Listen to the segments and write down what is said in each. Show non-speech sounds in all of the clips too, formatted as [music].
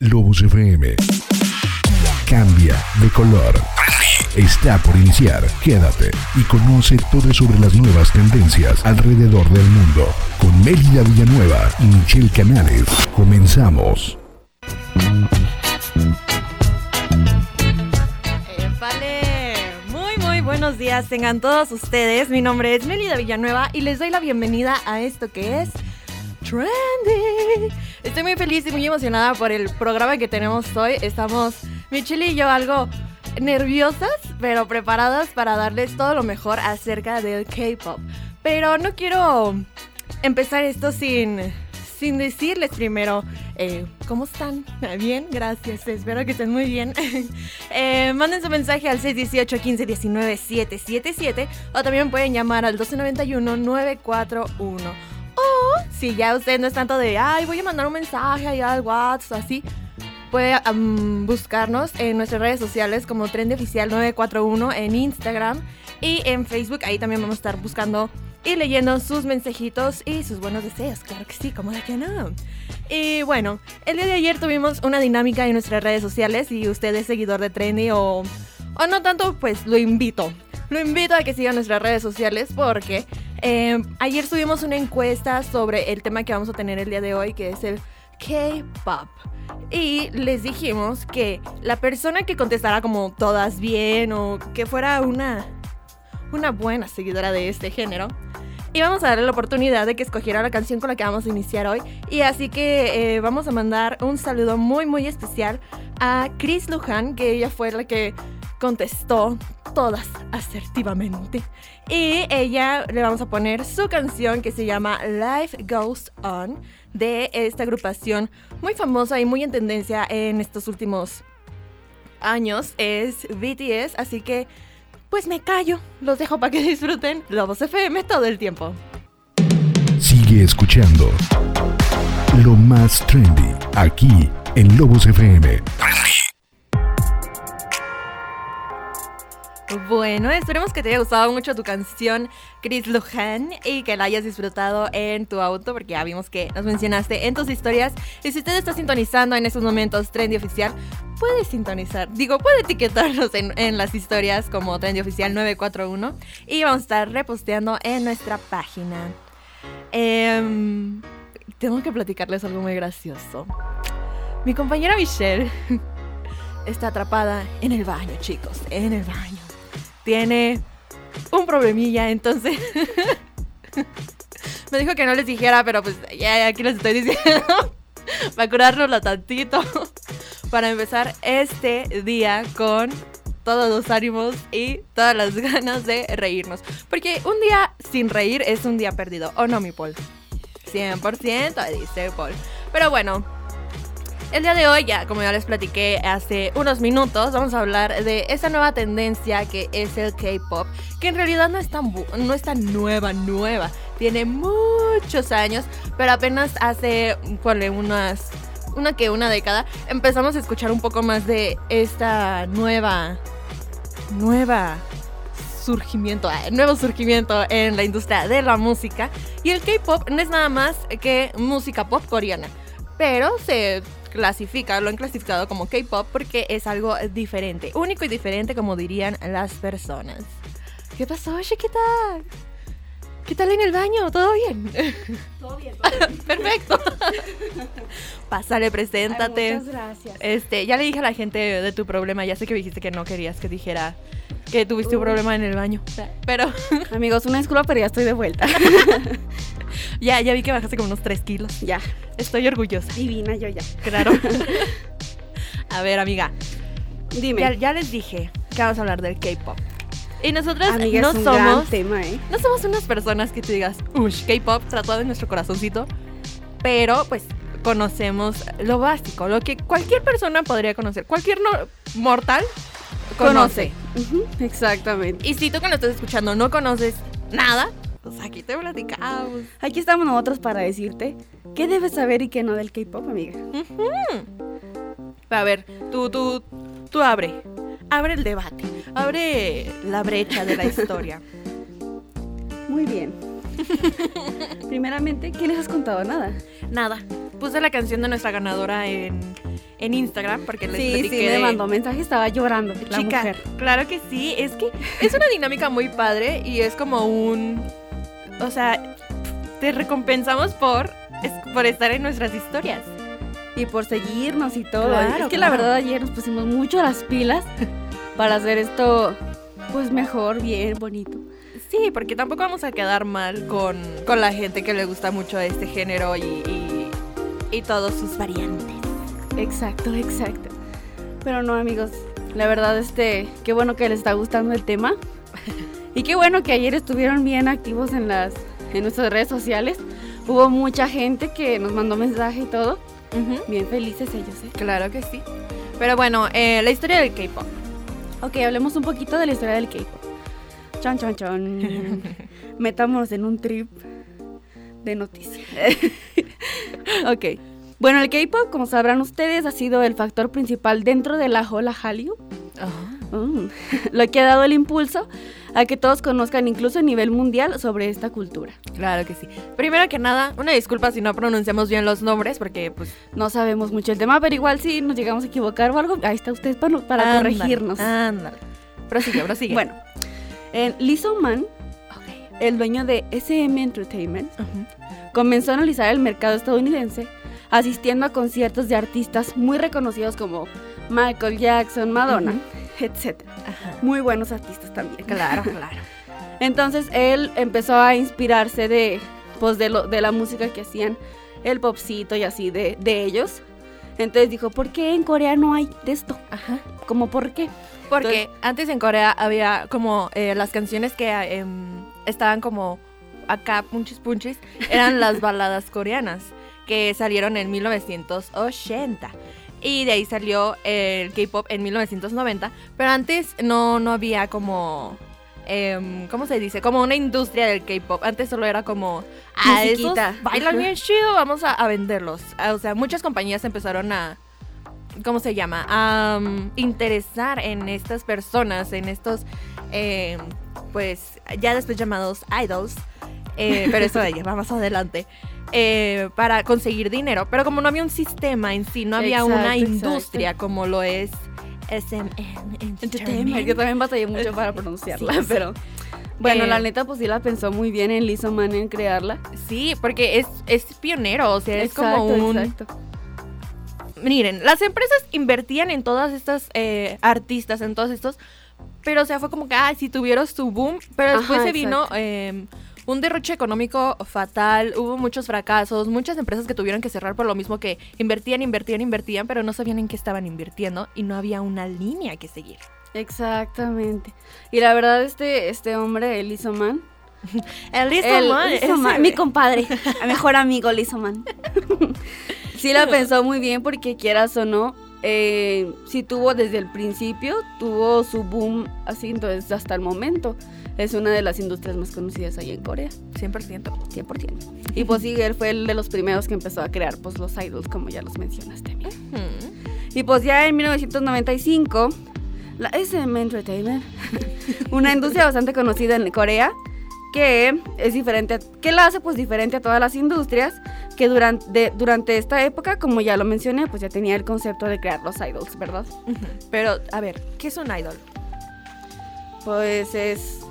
Lobos FM. Cambia de color. Está por iniciar. Quédate y conoce todo sobre las nuevas tendencias alrededor del mundo. Con Mélida Villanueva y Michelle Canales. Comenzamos. Muy muy buenos días tengan todos ustedes. Mi nombre es Melida Villanueva y les doy la bienvenida a esto que es Trendy. Estoy muy feliz y muy emocionada por el programa que tenemos hoy. Estamos Michelle y yo algo nerviosas, pero preparadas para darles todo lo mejor acerca del K-pop. Pero no quiero empezar esto sin sin decirles primero eh, cómo están. [laughs] Bien, gracias. Espero que estén muy bien. [laughs] eh, manden su mensaje al 618 15 19 777 o también pueden llamar al 1291 941. O si ya usted no es tanto de, ay, voy a mandar un mensaje allá al WhatsApp, así, puede buscarnos en nuestras redes sociales como Trendy Oficial 941 en Instagram y en Facebook. Ahí también vamos a estar buscando y leyendo sus mensajitos y sus buenos deseos. Claro que sí, como de que no. Y bueno, el día de ayer tuvimos una dinámica en nuestras redes sociales y usted es seguidor de Trendy o, o no tanto, pues lo invito. Lo invito a que siga nuestras redes sociales porque eh, ayer subimos una encuesta sobre el tema que vamos a tener el día de hoy, que es el K-Pop. Y les dijimos que la persona que contestara como todas bien o que fuera una, una buena seguidora de este género, y vamos a darle la oportunidad de que escogiera la canción con la que vamos a iniciar hoy. Y así que eh, vamos a mandar un saludo muy muy especial a Chris Lujan, que ella fue la que contestó todas asertivamente. Y ella le vamos a poner su canción que se llama Life Goes On de esta agrupación muy famosa y muy en tendencia en estos últimos años. Es BTS, así que pues me callo. Los dejo para que [laughs] disfruten Lobos FM todo el tiempo. Sigue escuchando lo más trendy aquí en Lobos FM. Bueno, esperemos que te haya gustado mucho tu canción Chris Lujan y que la hayas disfrutado en tu auto porque ya vimos que nos mencionaste en tus historias. Y si usted está sintonizando en estos momentos Trendy Oficial, puede sintonizar, digo, puede etiquetarnos en, las historias como Trendy Oficial 941 y vamos a estar reposteando en nuestra página. Eh, tengo que platicarles algo muy gracioso. Mi compañera Michelle [laughs] está atrapada en el baño, chicos, en el baño tiene un problemilla, entonces [laughs] me dijo que no les dijera, pero pues ya aquí les estoy diciendo para curárnoslo tantito, para empezar este día con todos los ánimos y todas las ganas de reírnos. Porque un día sin reír es un día perdido, ¿o no, mi Paul? 100% dice Paul. Pero bueno, el día de hoy, ya como ya les platiqué hace unos minutos, vamos a hablar de esa nueva tendencia que es el K-pop, que en realidad no es tan no es tan nueva, nueva. Tiene muchos años, pero apenas hace, ponle unas una que una década, empezamos a escuchar un poco más de esta nueva nueva surgimiento, eh, nuevo surgimiento en la industria de la música. Y el K-pop no es nada más que música pop coreana, pero se clasifica, lo han clasificado como K-pop porque es algo diferente, único y diferente como dirían las personas. ¿Qué pasó, chiquita? ¿Qué tal en el baño? ¿Todo bien? Todo bien, todo bien. [laughs] Perfecto. Pásale, preséntate. Ay, muchas gracias. Este, ya le dije a la gente de tu problema, ya sé que dijiste que no querías que dijera que tuviste un problema en el baño, pero Amigos, una disculpa, pero ya estoy de vuelta. [laughs] [laughs] ya, ya vi que bajaste como unos 3 kilos. ya, Estoy orgullosa. divina yo ya. Claro. [laughs] a ver, amiga, Dime. ya, ya les dije que vamos a hablar del K-pop. Y nosotras Amiga, no es un gran somos tema, ¿eh? no somos unas personas que te digas, ush, K-pop tratado en nuestro corazoncito, pero pues conocemos lo básico, lo que cualquier persona podría conocer, cualquier no- mortal conoce. Exactamente. Y si tú que lo estás escuchando no conoces nada, pues aquí te platicamos. Aquí estamos nosotros para decirte qué debes saber y qué no del K-pop, amiga. A ver, tú, tú, tú abre, abre el debate, abre la brecha de la historia. [laughs] Muy bien. [laughs] Primeramente, ¿qué les has contado? Nada. Nada, puse la canción de nuestra ganadora en, en Instagram, porque les Sí, platiqué sí, me de- mandó mensaje, estaba llorando. La Chica, mujer. claro que sí, es que es una dinámica muy padre y es como un, o sea, te recompensamos por, es- por estar en nuestras historias. Y por seguirnos y todo. Claro, es que la verdad ayer nos pusimos mucho las pilas para hacer esto pues mejor, bien, bonito. Sí, porque tampoco vamos a quedar mal con, con la gente que le gusta mucho este género y, y, y todas sus variantes. Exacto, exacto. Pero no, amigos, la verdad, este, qué bueno que les está gustando el tema. Y qué bueno que ayer estuvieron bien activos en las en nuestras redes sociales. Hubo mucha gente que nos mandó mensaje y todo. Bien felices ellos, ¿eh? Claro que sí. Pero bueno, eh, la historia del K-pop. Ok, hablemos un poquito de la historia del K-pop. Chon, chon, chon. [laughs] Metámonos en un trip de noticias. [laughs] ok. Bueno, el K-pop, como sabrán ustedes, ha sido el factor principal dentro de la ola Hallyu. Mm. [laughs] Lo que ha dado el impulso a que todos conozcan, incluso a nivel mundial, sobre esta cultura. Claro que sí. Primero que nada, una disculpa si no pronunciamos bien los nombres, porque pues... No sabemos mucho el tema, pero igual si nos llegamos a equivocar o algo, ahí está usted para, para ándale, corregirnos. Ándale. Prosigue, prosigue. Bueno, eh, Lee Man, el dueño de SM Entertainment, comenzó a analizar el mercado estadounidense asistiendo a conciertos de artistas muy reconocidos como Michael Jackson, Madonna, etc. Ajá. Muy buenos artistas también. Claro, [laughs] claro. Entonces él empezó a inspirarse de, pues, de, lo, de la música que hacían el popcito y así de, de ellos. Entonces dijo, ¿por qué en Corea no hay de esto? Ajá. ¿Cómo por qué? Porque antes en Corea había como eh, las canciones que em, estaban como acá, punchis punchis, eran las [laughs] baladas coreanas que salieron en 1980. Y de ahí salió el K-pop en 1990. Pero antes no, no había como. em, ¿Cómo se dice? Como una industria del K-pop. Antes solo era como. Ah, esos bailan bien chido, vamos a, a venderlos. Ah, O sea, muchas compañías empezaron a. ¿Cómo se llama? A um, interesar en estas personas, en estos. em, pues ya después llamados idols. eh, pero eso ya va más adelante. Eh, para conseguir dinero. Pero como no había un sistema en sí, no había una Exacto, industria como lo es SMN Entertainment, que también batallé mucho para pronunciarla, Sí, sí. pero bueno, Eh, la neta pues sí la pensó muy bien en Lizzo Man en crearla. Sí, porque es, es pionero, o sea, es exacto, como un... exacto. Miren, las empresas invertían en todas estas eh, artistas, en todos estos, pero o sea, fue como que, ay, si tuvieron su boom, pero después Ajá, se vino eh, un derroche económico fatal, hubo muchos fracasos, muchas empresas que tuvieron que cerrar por lo mismo que invertían, invertían, invertían, pero no sabían en qué estaban invirtiendo y no había una línea que seguir. Exactamente. Y la verdad este este hombre, el Lizzo Man, [laughs] El Lizzo el Man, Lizzo ese- Man, mi compadre, [laughs] mejor amigo Lizzo Man. [laughs] sí la pensó muy bien porque quieras o no, eh, sí tuvo desde el principio, tuvo su boom así, entonces hasta el momento es una de las industrias más conocidas ahí en Corea. 100%. 100%. Y pues sí, él fue el de los primeros que empezó a crear pues los idols, como ya los mencionaste. Hmm. Y pues ya en 1995, la SM Entertainment, [laughs] una industria bastante conocida en Corea, que es diferente, que la hace pues diferente a todas las industrias, que durante, durante esta época, como ya lo mencioné, pues ya tenía el concepto de crear los idols, ¿verdad? Pero, a ver, ¿qué es un idol? Pues es...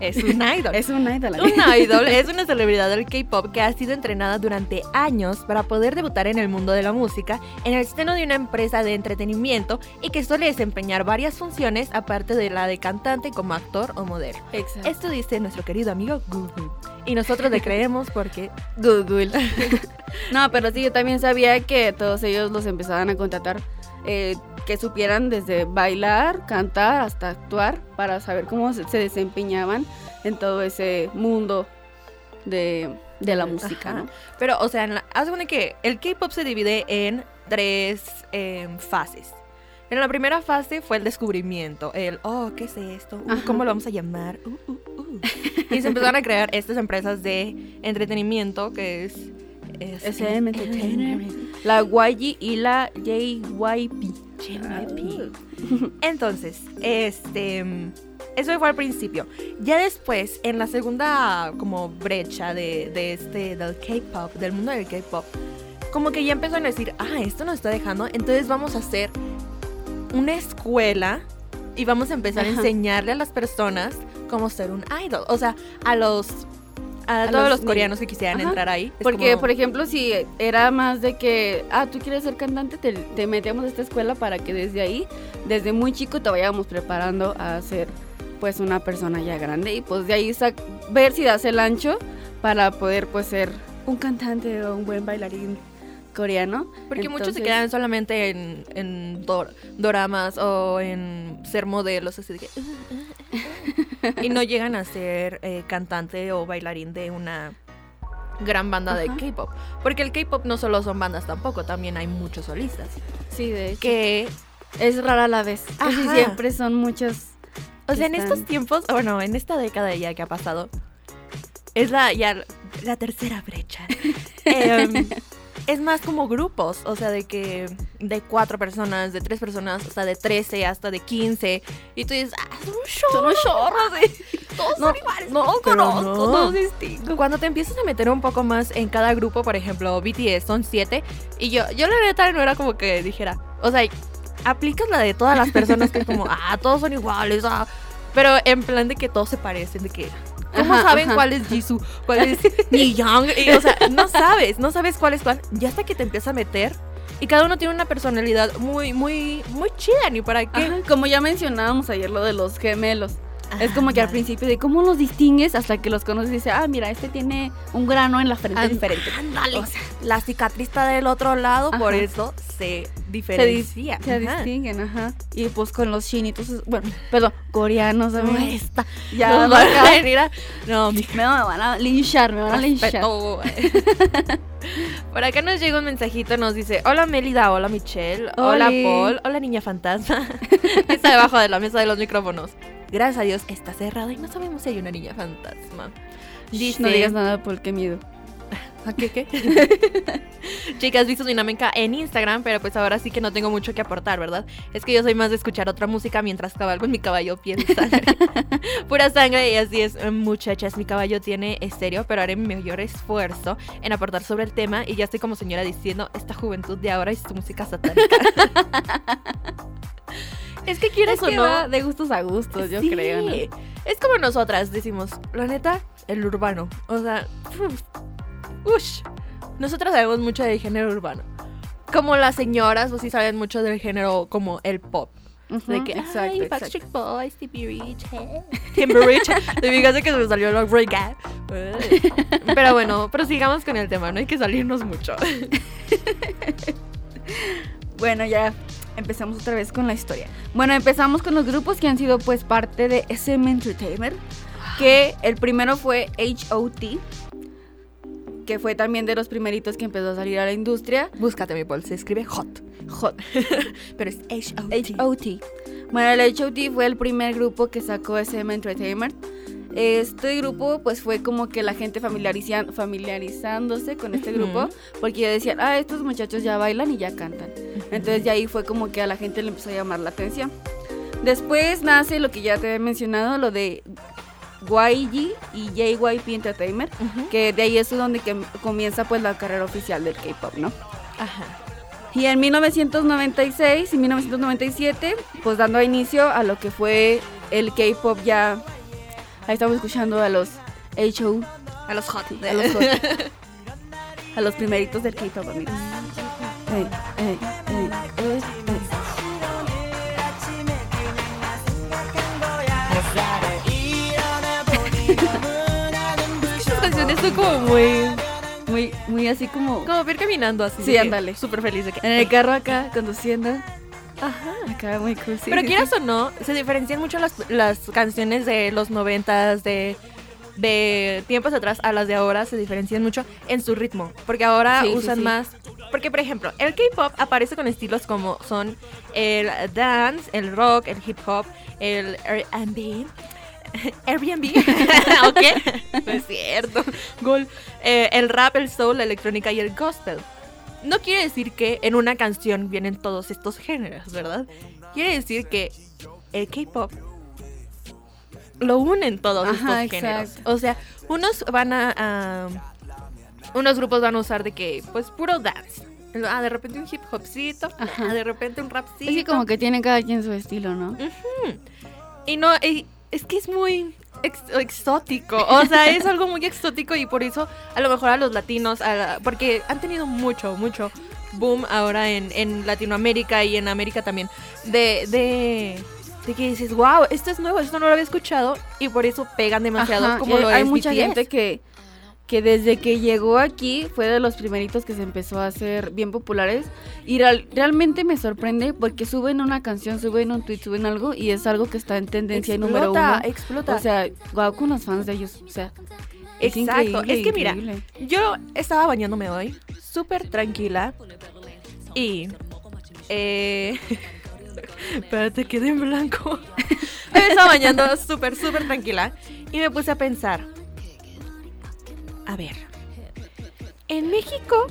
Es un [laughs] idol. Es un idol. Un idol es [laughs] una celebridad del K-pop que ha sido entrenada durante años para poder debutar en el mundo de la música en el seno de una empresa de entretenimiento y que suele desempeñar varias funciones aparte de la de cantante como actor o modelo. Exacto. Esto dice nuestro querido amigo Google. Y nosotros le [laughs] creemos porque Google. no, pero sí, yo también sabía que todos ellos los empezaban a contratar eh, que supieran desde bailar, cantar hasta actuar para saber cómo se, se desempeñaban en todo ese mundo de, de la música. ¿no? Pero, o sea, la- haz cuenta que el K-pop se divide en tres em, fases. En la primera fase fue el descubrimiento, el, oh, ¿qué es esto? Uh. ¿Cómo lo vamos a llamar? Uh, uh. Y se empezaron a crear estas empresas de entretenimiento que es... es- SM Entertainment, la YG y la JYP. JYP. [laughs] Entonces, este... Eso fue al principio. Ya después, en la segunda como brecha de, de este, del K-pop, del mundo del K-pop, como que ya empezaron a decir, ah, esto nos está dejando, entonces vamos a hacer una escuela y vamos a empezar a enseñarle a las personas cómo ser un idol. O sea, a los... A, A todos los coreanos que quisieran Ajá. entrar ahí. Porque, como- por ejemplo, si era más de que, ah, tú quieres ser cantante, te, te metemos a esta escuela para que desde ahí, desde muy chico, te vayamos preparando a ser, pues, una persona ya grande. Y pues de ahí ver si das el ancho para poder, pues, ser un cantante o un buen bailarín coreano. Porque muchos se quedan solamente en, en dor- doramas o en ser modelos, así de que... [laughs] y no llegan a ser eh, cantante o bailarín de una gran banda de. K-pop. Porque el K-pop no solo son bandas tampoco, también hay muchos solistas. Sí, de hecho. Que, Es rara la vez. Casi siempre son muchos. o sea, en estos tiempos, bueno, en esta década ya que ha pasado, es la ya la tercera brecha. [laughs] Em, es más como grupos, o sea, de que de cuatro personas, de tres personas, hasta de 13, hasta de 15. Y tú dices, ah, son un chorro. Son un chorro, sí. [laughs] Todos No, son iguales. no conozco, no. todos distintos. Cuando te empiezas a meter un poco más en cada grupo, por ejemplo, BTS son siete, y yo, yo la neta no era como que dijera, o sea, aplicas la de todas las personas que es como, [laughs] ah, todos son iguales, ah, pero en plan de que todos se parecen, de que, ¿cómo Ajá, saben ajá. cuál es Jisoo, cuál es [laughs] Ni Young? Y, o sea, no sabes, no sabes cuál es cuál, ya hasta que te empiezas a meter, y cada uno tiene una personalidad muy, muy, muy chida, ni para qué. Ajá, como ya mencionábamos ayer lo de los gemelos. Es como que al principio de cómo los distingues hasta que los conoces y dices, ah, mira, este tiene un grano en la frente diferente. Ándale. O sea, la cicatriz está del otro lado, por eso se se, diferencia. se Ajá. distinguen, ajá. Y pues con los chinitos, bueno, perdón, coreanos, No, esta. Ya, Nos no, van a venir a- No, me, van a linchar, me van a linchar. Por acá nos llega un mensajito, nos dice, hola Mélida, hola Michelle, hola Oli. Paul, hola niña fantasma. [laughs] está debajo de la mesa de los micrófonos. Gracias a Dios está cerrada y no sabemos si hay una niña fantasma. Dice, No digas nada, Paul, qué miedo. [laughs] ¿A qué qué? [laughs] Chicas, visto su dinámica en Instagram, pero pues ahora sí que no tengo mucho que aportar, ¿verdad? Es que yo soy más de escuchar otra música mientras cabalgo en mi caballo piensa. [laughs] Pura sangre y así es, muchachas. Mi caballo tiene estéreo, pero haré mi mayor esfuerzo en aportar sobre el tema y ya estoy como señora diciendo, esta juventud de ahora y su música satánica. Es que quieres Es o que no. va de gustos a gustos, yo Sí. creo, ¿no? Es como nosotras decimos, la neta, el urbano. O sea, uf, ush. Nosotras sabemos mucho del género urbano. Como las señoras, pues sí saben mucho del género como el pop. Ujú, De que, exacto, ay, exacto. Backstreet Boys, Timber Rich, eh. Timber Rich. De fíjate que se me salió lo reggae. Pero bueno, prosigamos con el tema, no hay que salirnos mucho. [laughs] Bueno, ya empezamos otra vez con la historia. Bueno, empezamos con los grupos que han sido pues parte de SM Entertainment. Que el primero fue HOT. Que fue también de los primeritos que empezó a salir a la industria. Búscate mi Paul, se escribe hot. Hot. [laughs] Pero es H-O-T. HOT. Bueno, el HOT fue el primer grupo que sacó SM Entertainment. Este grupo pues fue como que la gente familiarizándose con este grupo porque ya decían, ah, estos muchachos ya bailan y ya cantan. Entonces ya ahí fue como que a la gente le empezó a llamar la atención. Después nace lo que ya te he mencionado, lo de YG y JYP Entertainment, Ujú. que de ahí es donde que comienza pues la carrera oficial del K-pop, ¿no? Ajá. Y en 1996 y 1997, pues dando inicio a lo que fue el K-pop ya. Ahí estamos escuchando a los HO, A los hot. a los, hot, [laughs] a los primeritos del K-pop, amigos. Ey, ey, ey, ey, ey. [laughs] Estas canciones son como muy. Muy, muy así como Como ver caminando así. Sí, ándale. Súper feliz de que. en el carro acá, conduciendo. Ajá. Acá muy cool. sí, Pero sí, quieras sí. o no, se diferencian mucho las, las canciones de los noventas, de, de tiempos atrás a las de ahora, se diferencian mucho en su ritmo. Porque ahora usan más. Porque, por ejemplo, el K-pop aparece con estilos como son el dance, el rock, el hip hop, el RB. Airbnb, [laughs] [laughs] ¿ok? [laughs] No es cierto. Gol. Eh, el rap, el soul, la electrónica y el gospel. No quiere decir que en una canción vienen todos estos géneros, ¿verdad? Quiere decir que el K-pop lo unen todos Ajá, estos géneros. exacto. O sea, unos van a, unos grupos van a usar de que, pues, puro dance. Ah, de repente un hip hopcito, Ajá. ah, de repente un rapcito. Es que como que tiene cada quien su estilo, ¿no? Y no, y es que es muy ex- exótico. O sea, es algo muy exótico y por eso a lo mejor a los latinos, a la- porque han tenido mucho, mucho boom ahora en, en Latinoamérica y en América también. De, de, de que dices, wow, esto es nuevo, esto no lo había escuchado y por eso pegan demasiado Ajá, como lo hay es mucha BTS. gente que, que desde que llegó aquí fue de los primeritos que se empezó a hacer bien populares y real- realmente me sorprende porque suben una canción, suben un tweet, suben algo y es algo que está en tendencia número Explota, uno. explota. O sea, guau con los fans de ellos, o sea, es Exacto, increíble, es que mira, increíble. Yo estaba bañándome hoy, súper tranquila. Y. Eh, [laughs] espérate, quedé en blanco. [laughs] me estaba bañando súper, súper tranquila. Y me puse a pensar. A ver. En México,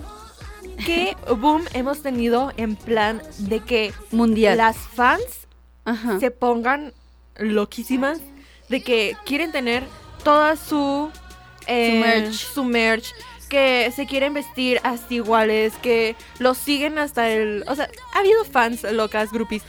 ¿qué boom hemos tenido en plan de que mundial. las fans Ajá. se pongan loquísimas de que quieren tener toda su eh, merch. su merch, que se quieren vestir hasta iguales, que los siguen hasta el, o sea, ha habido fans locas, groupies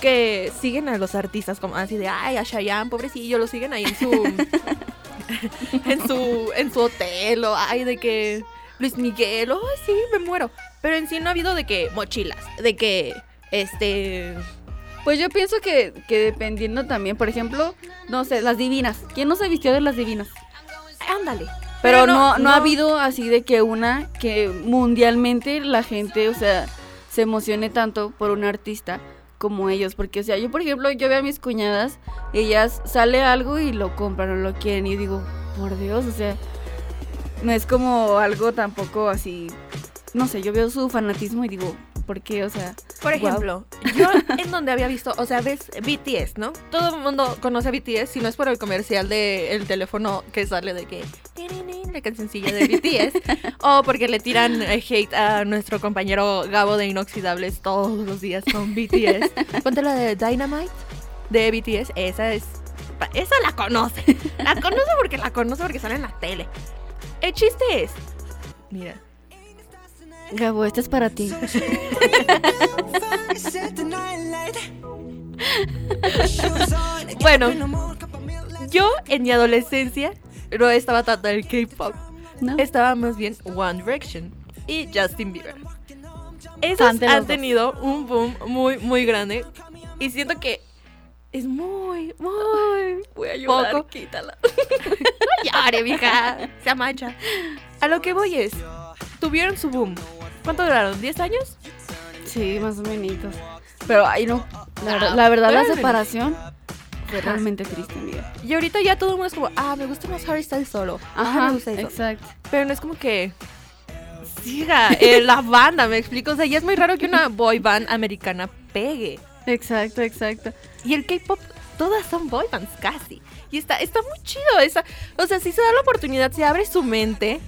que siguen a los artistas como así de, ay, a Chayanne, pobrecillo, lo siguen ahí en su [laughs] [laughs] en su en su hotel o ay de que Luis Miguel, oh, sí, me muero. Pero en sí no ha habido de que mochilas, de que este Pues yo pienso que, que dependiendo también, por ejemplo, no sé, las divinas. ¿Quién no se vistió de las divinas? ándale. Pero, no, no, ha habido así de que una que mundialmente la gente, o sea, se emocione tanto por un artista como ellos. Porque, o sea, yo, por ejemplo, yo veo a mis cuñadas, ellas sale algo y lo compran o lo quieren. Y digo, por Dios, o sea, no es como algo tampoco así. No sé, yo veo su fanatismo y digo, ¿por qué? O sea, Por ejemplo, yo en donde había visto, o sea, ves BTS, ¿no? Todo el mundo conoce a BTS, si no es por el comercial del teléfono que sale de que la cancioncilla de BTS, [laughs] o porque le tiran eh, hate a nuestro compañero Gabo de Inoxidables todos los días con BTS. [laughs] Ponte la de Dynamite de BTS, esa es, esa la conoce, la conoce porque la conoce porque sale en la tele. El chiste es, mira, Gabo, este es para ti. Bueno, yo en mi adolescencia no estaba tanto el K-pop. ¿No? Estaba más bien One Direction y Justin Bieber. Esos Fan han dos. tenido un boom muy, muy grande. Y siento que es muy, muy. Voy a llorar, Poco. quítala. [laughs] No llore, vieja. Se amacha. A lo que voy es. Tuvieron su boom. ¿Cuánto duraron? ¿10 años? Sí, más o menos. Pero, ay, no. La, verdad- la verdad, la separación fue realmente triste, amiga. Y ahorita ya todo el mundo es como, ah, me gusta más Harry Styles solo. Ah, Ajá, me gusta exacto. Pero no es como que siga eh, la banda, me explico. O sea, ya es muy raro que una boy band americana pegue. Exacto, exacto. Y el K-pop, todas son boy bands casi. Y está, está muy chido. Esa, o sea, si se da la oportunidad, si abre su mente,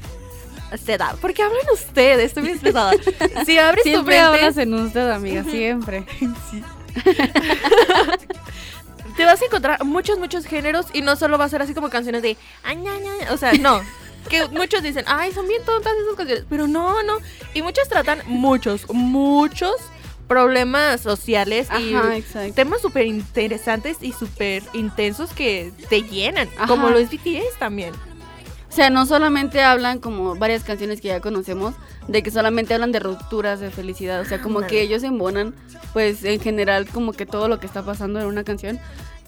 se da. Porque hablan ustedes, estoy bien estresada. Si abres tu Siempre mente, hablas en usted, amiga, siempre. [laughs] te vas a encontrar muchos, muchos géneros y no solo va a ser así como canciones de... O sea, no. Que muchos dicen, ay, son bien tontas esas canciones. Pero no, no. Y muchos tratan muchos, muchos problemas sociales y exacto. temas súper interesantes y súper intensos que te llenan. Ajá. Como lo es BTS también. O sea, no solamente hablan como varias canciones que ya conocemos, de que solamente hablan de rupturas, de felicidad. O sea, como que ellos embonan, pues en general, como que todo lo que está pasando en una canción.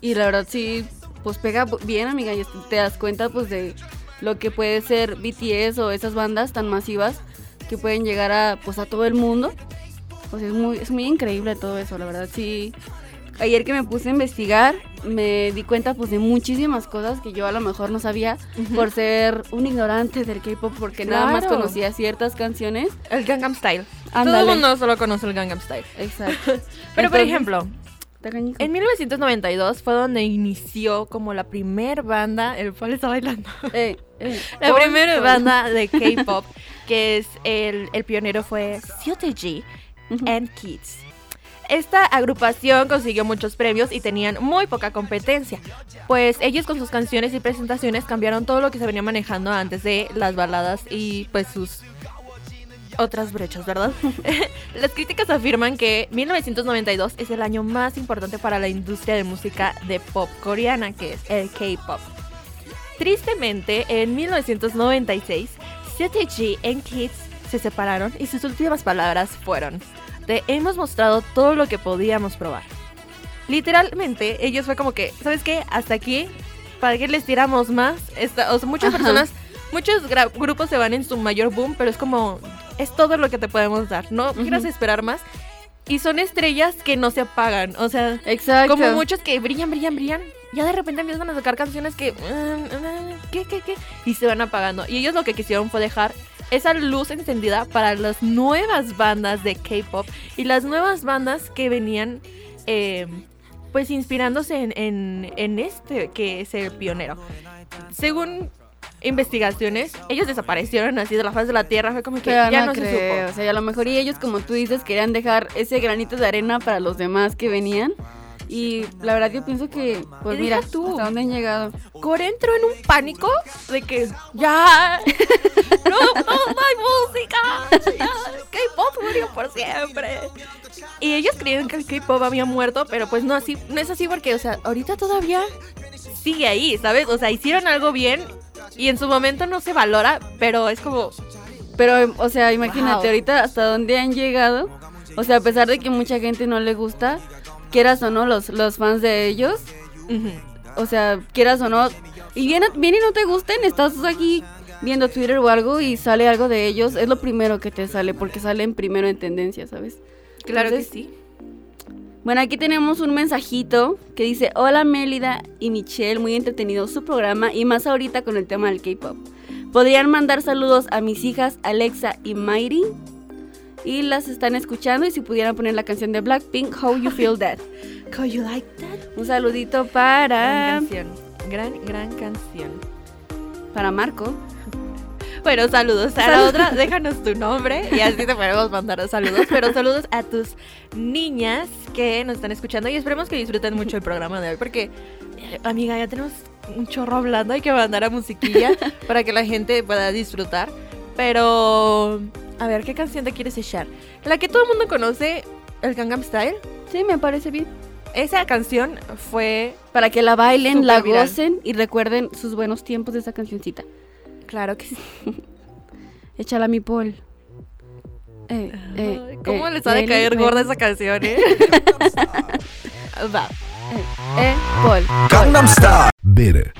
Y la verdad, sí, pues pega bien, amiga. Y te das cuenta, pues, de lo que puede ser BTS o esas bandas tan masivas que pueden llegar a, pues, a todo el mundo. Pues es muy, es muy increíble todo eso, la verdad, sí. Ayer que me puse a investigar, me di cuenta pues de muchísimas cosas que yo a lo mejor no sabía por ser un ignorante del K-pop porque nada más conocía ciertas canciones. El Gangnam Style. Todo el mundo solo conoce el Gangnam Style. Exacto. [laughs] Pero, por Entonces, ejemplo, está cañijo. en 1992 fue donde inició como la primer banda, el cual está bailando. [laughs] Eh, eh, La primera banda de K-pop, [laughs] que es el, el pionero fue Ujú. and Kids. Esta agrupación consiguió muchos premios y tenían muy poca competencia, pues ellos con sus canciones y presentaciones cambiaron todo lo que se venía manejando antes de las baladas y pues sus otras brechas, ¿verdad? [laughs] Las críticas afirman que 1992 es el año más importante para la industria de música de pop coreana, que es el K-pop. Tristemente, en 1996, CTG y Kids se separaron y sus últimas palabras fueron: Te hemos mostrado todo lo que podíamos probar. Literalmente, ellos fue como que, ¿sabes qué? Hasta aquí, ¿para qué les tiramos más? Esta, o sea, muchas Ajá. personas, muchos grupos se van en su mayor boom, pero es como, es todo lo que te podemos dar, no quieras esperar más. Y son estrellas que no se apagan, o sea, Exacto. como muchos que brillan, brillan, brillan. Ya de repente empiezan a sacar canciones que. mm, ¿Qué, qué, qué? Y se van apagando. Y ellos lo que quisieron fue dejar esa luz encendida para las nuevas bandas de K-pop y las nuevas bandas que venían. eh, pues inspirándose en, en, en este que es el pionero. Según investigaciones, ellos desaparecieron así de la faz de la tierra. Fue como que Pero ya no no se supo. O sea, a lo mejor y ellos, como tú dices, querían dejar ese granito de arena para los demás que venían. Y la verdad yo pienso que, pues mira, tú. hasta dónde han llegado. Core entró en un pánico de que ya [laughs] no, no, no hay música. K-pop murió por siempre. Y ellos creían que el K-pop había muerto, pero pues no así, no es así porque, o sea, ahorita todavía sigue ahí, ¿sabes? O sea, hicieron algo bien y en su momento no se valora, pero es como Pero, o sea, imagínate Wow. ahorita hasta dónde han llegado. O sea, a pesar de que mucha gente no le gusta, quieras o no, los, los fans de ellos, o sea, quieras o no, y bien, bien y no te gusten, estás aquí viendo Twitter o algo y sale algo de ellos, es lo primero que te sale, porque salen primero en tendencia, ¿sabes? claro que sí. Bueno, aquí tenemos un mensajito que dice, hola Mélida y Michelle, muy entretenido su programa y más ahorita con el tema del K-Pop. ¿Podrían mandar saludos a mis hijas Alexa y Mayri? Y las están escuchando y si pudieran poner la canción de Blackpink, How You Feel That. [laughs] How you like that? Un saludito Gran para, canción. Gran, gran canción. para Marco. [laughs] Bueno, saludos. A la otra, déjanos tu nombre y así te podemos mandar saludos. Pero [laughs] saludos a tus niñas que nos están escuchando y esperemos que disfruten mucho el programa de hoy porque, eh, amiga, ya tenemos un chorro hablando. Hay que mandar a musiquilla para que la gente pueda disfrutar. Pero, a ver, ¿qué canción te quieres echar? La que todo el mundo conoce, el Gangnam Style. Sí, me parece bien. Esa canción fue, Para que la bailen, la viral. gocen y recuerden sus buenos tiempos de esa cancioncita. claro que sí. [laughs] Échala mi Paul. Eh, eh, ¿Cómo eh, les ha de caer gorda esa canción, eh? [laughs] Va. Eh, Paul. Gangnam Style. Ver.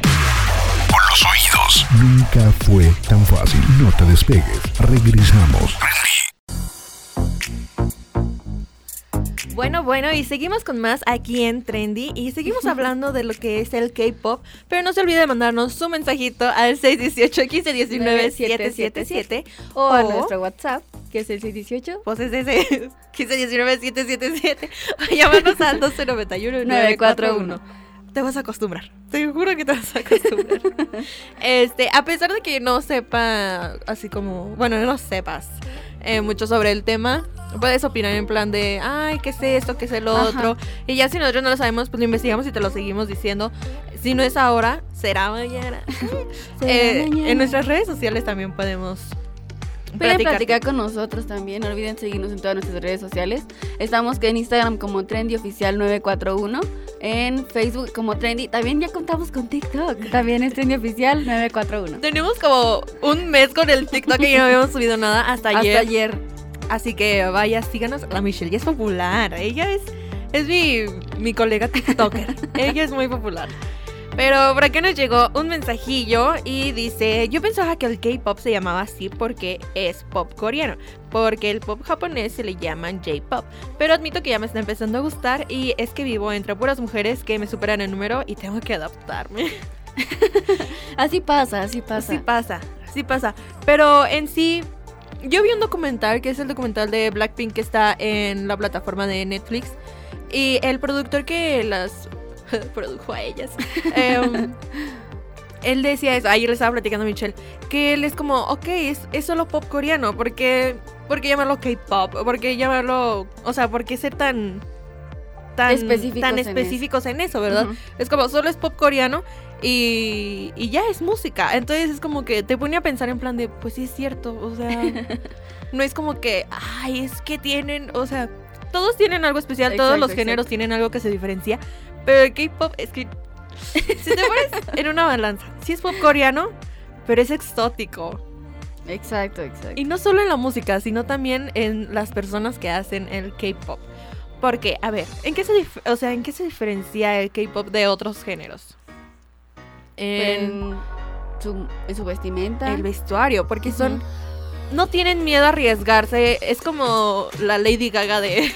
Nunca fue tan fácil. No te despegues. Regresamos. Bueno, bueno, y seguimos con más aquí en Trendy y seguimos hablando de lo que es el K-pop, pero no se olvide de mandarnos su mensajito al 618 1519 777 O a nuestro WhatsApp, que es el 618 pues es ese 1519 777 o llamarnos al 1291 941. Te vas a acostumbrar. Te juro que te vas a acostumbrar. [laughs] este, a pesar de que no sepa así como, bueno, no sepas eh, mucho sobre el tema, puedes opinar en plan de, ay, ¿qué es esto? ¿Qué es el Ajá. otro? Y ya si nosotros no lo sabemos, pues lo investigamos y te lo seguimos diciendo. Si no es ahora, será mañana. [laughs] Eh, mañana. En nuestras redes sociales también podemos Pueden platicar. platicar con nosotros también. No olviden seguirnos en todas nuestras redes sociales. Estamos en Instagram como Trendy Oficial 941. En Facebook como Trendy. También ya contamos con TikTok. También es Trendy Oficial 941. Tenemos como un mes con el TikTok y no habíamos subido nada hasta ayer. Hasta ayer. Así que vaya, síganos. La Michelle ya es popular. Ella es, es mi, mi colega TikToker. [laughs] Ella es muy popular. Pero por acá nos llegó un mensajillo y dice, yo pensaba que el K-pop se llamaba así porque es pop coreano, porque el pop japonés se le llaman J-pop, pero admito que ya me está empezando a gustar y es que vivo entre puras mujeres que me superan en número y tengo que adaptarme. [laughs] Así pasa, así pasa. Sí pasa, sí pasa. Pero en sí, yo vi un documental que es el documental de Blackpink que está en la plataforma de Netflix. Y el productor que las [laughs] produjo a ellas. [laughs] em, él decía eso, ayer le estaba platicando a Michelle, que él es como, ok, es, es solo pop coreano, porque ¿por qué llamarlo K-pop? ¿Por qué llamarlo, o sea, por qué ser tan tan Específicos tan en eso. específicos en eso, ¿verdad? Es como solo es pop coreano y, y ya es música. Entonces es como que te pone a pensar en plan de, pues sí es cierto, o sea, [laughs] no es como que, ay, es que tienen, o sea, todos tienen algo especial, todos Exacto, los géneros tienen algo que se diferencia, pero el K-pop es que si te pones en una balanza, sí es pop coreano, pero es exótico. Exacto, exacto. Y no solo en la música, sino también en las personas que hacen el K-pop. Porque, a ver, ¿en qué se, o sea, ¿en qué se diferencia el K-pop de otros géneros? En en su, en su vestimenta. el vestuario, porque son. No tienen miedo a arriesgarse. Es como la Lady Gaga de,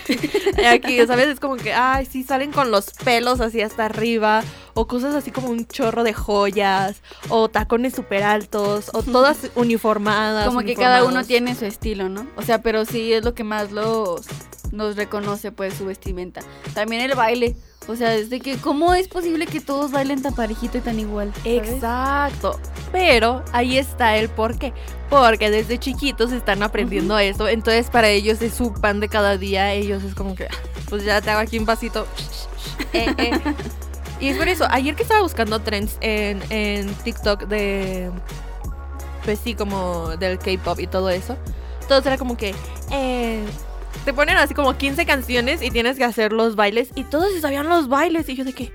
de [laughs] aquí, ¿sabes? Es como que, ay, sí, salen con los pelos así hasta arriba, o cosas así como un chorro de joyas, o tacones súper altos, o todas uniformadas. Como que cada uno tiene su estilo, ¿no? O sea, pero sí es lo que más los nos reconoce, pues, su vestimenta. También el baile. O sea, desde que, ¿cómo es posible que todos bailen tan parejito y tan igual? ¿sabes? Exacto. Pero ahí está el por qué. Porque desde chiquitos están aprendiendo eso. Entonces para ellos es su pan de cada día. Ellos es como que, "Ah, pues ya te hago aquí un pasito. Eh, eh. [laughs] Y es por eso, ayer que estaba buscando trends en, en TikTok de, pues sí, como del K-Pop y todo eso. Todo era como que, eh, te ponen así como 15 canciones y tienes que hacer los bailes. Y todos se sabían los bailes. Y yo de que,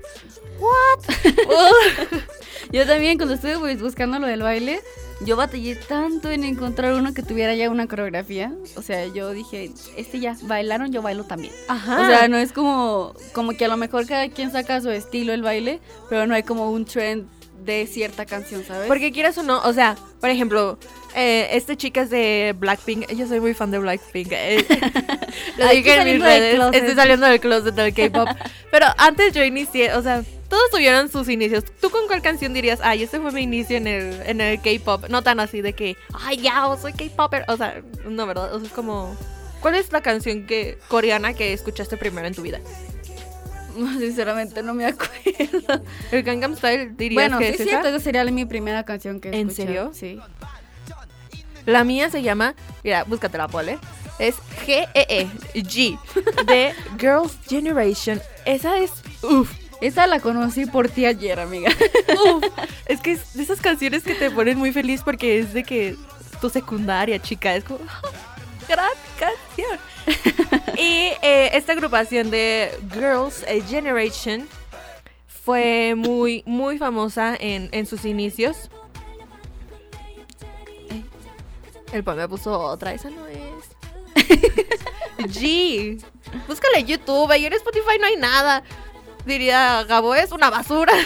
¿what? [laughs] Yo también, cuando estuve pues, buscando lo del baile, yo batallé tanto en encontrar uno que tuviera ya una coreografía. O sea, yo dije, este ya, bailaron, yo bailo también. Ajá. O sea, no es como, como que a lo mejor cada quien saca su estilo el baile, pero no hay como un trend de cierta canción, ¿sabes? Porque quieras o no, o sea, por ejemplo, eh, este chica es de Blackpink. Yo soy muy fan de Blackpink. eh, [laughs] [laughs] lo dije en mis redes. Estoy saliendo del closet del K-pop. Pero antes yo inicié, o sea, todos tuvieron sus inicios. ¿Tú con cuál canción dirías, ay, este fue mi inicio en el, en el K-pop? No tan así de que, ay, ya, o soy K-popper. O sea, no, ¿verdad? O sea, es como. ¿Cuál es la canción que coreana que escuchaste primero en tu vida? No, [laughs] sinceramente no me acuerdo. ¿El Gangnam Style dirías Bueno, que sí es es esa? sería mi primera canción que ¿En serio? Sí. La mía se llama, mira, búscatela, Pole. Es G-E-E, G, de [laughs] Girls' Generation. Esa es, uff, Esa la conocí por ti ayer, amiga. uff. [laughs] Es que es de esas canciones que te ponen muy feliz porque es de que tu secundaria, chica, es como, gran canción. Y eh, esta agrupación de Girls' eh, Generation fue muy, muy famosa en, en sus inicios. Eh, El Paul me puso otra, esa no es. [laughs] G. Búscale en YouTube, ahí en Spotify no hay nada. Diría, Gabo es una basura. [laughs]